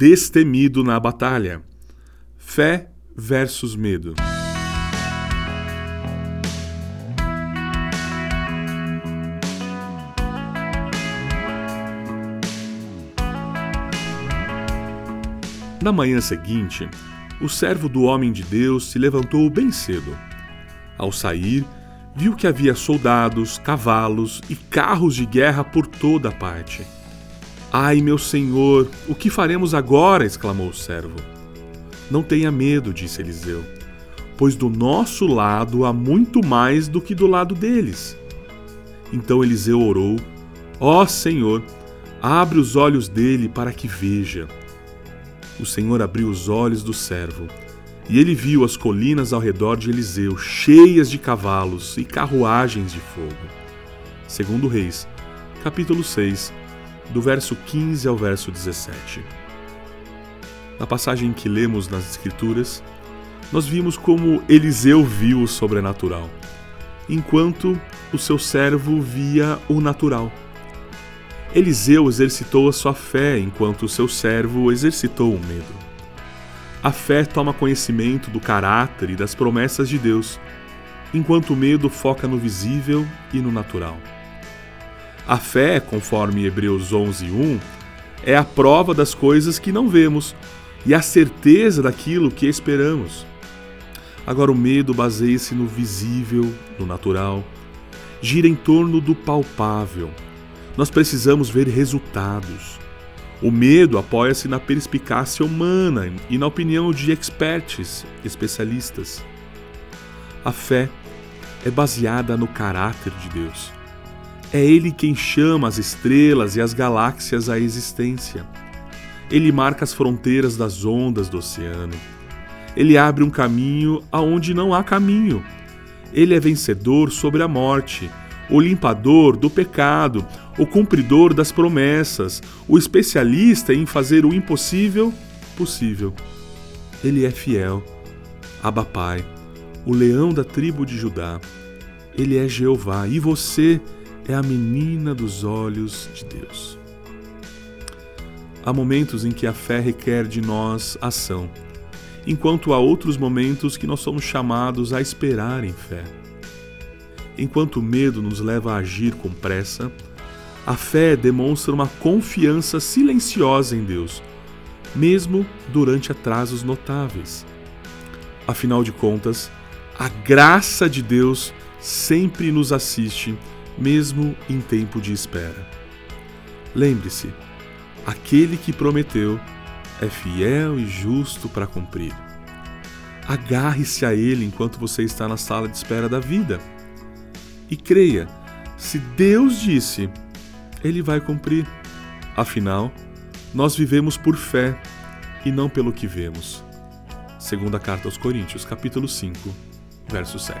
destemido na batalha. Fé versus medo. Na manhã seguinte, o servo do homem de Deus se levantou bem cedo. Ao sair, viu que havia soldados, cavalos e carros de guerra por toda parte. Ai, meu senhor, o que faremos agora? exclamou o servo. Não tenha medo, disse Eliseu, pois do nosso lado há muito mais do que do lado deles. Então Eliseu orou: Ó oh, Senhor, abre os olhos dele para que veja. O Senhor abriu os olhos do servo, e ele viu as colinas ao redor de Eliseu cheias de cavalos e carruagens de fogo. Segundo Reis, capítulo 6, do verso 15 ao verso 17. Na passagem que lemos nas Escrituras, nós vimos como Eliseu viu o sobrenatural, enquanto o seu servo via o natural. Eliseu exercitou a sua fé, enquanto o seu servo exercitou o medo. A fé toma conhecimento do caráter e das promessas de Deus, enquanto o medo foca no visível e no natural. A fé, conforme Hebreus 11:1, é a prova das coisas que não vemos e a certeza daquilo que esperamos. Agora o medo baseia-se no visível, no natural, gira em torno do palpável. Nós precisamos ver resultados. O medo apoia-se na perspicácia humana e na opinião de experts, especialistas. A fé é baseada no caráter de Deus. É Ele quem chama as estrelas e as galáxias à existência. Ele marca as fronteiras das ondas do oceano. Ele abre um caminho aonde não há caminho. Ele é vencedor sobre a morte, o limpador do pecado, o cumpridor das promessas, o especialista em fazer o impossível possível. Ele é fiel. Abba Pai, o leão da tribo de Judá. Ele é Jeová e você é a menina dos olhos de Deus. Há momentos em que a fé requer de nós ação, enquanto há outros momentos que nós somos chamados a esperar em fé. Enquanto o medo nos leva a agir com pressa, a fé demonstra uma confiança silenciosa em Deus, mesmo durante atrasos notáveis. Afinal de contas, a graça de Deus sempre nos assiste mesmo em tempo de espera. Lembre-se, aquele que prometeu é fiel e justo para cumprir. Agarre-se a ele enquanto você está na sala de espera da vida. E creia, se Deus disse, ele vai cumprir. Afinal, nós vivemos por fé e não pelo que vemos. Segunda carta aos Coríntios, capítulo 5, verso 7.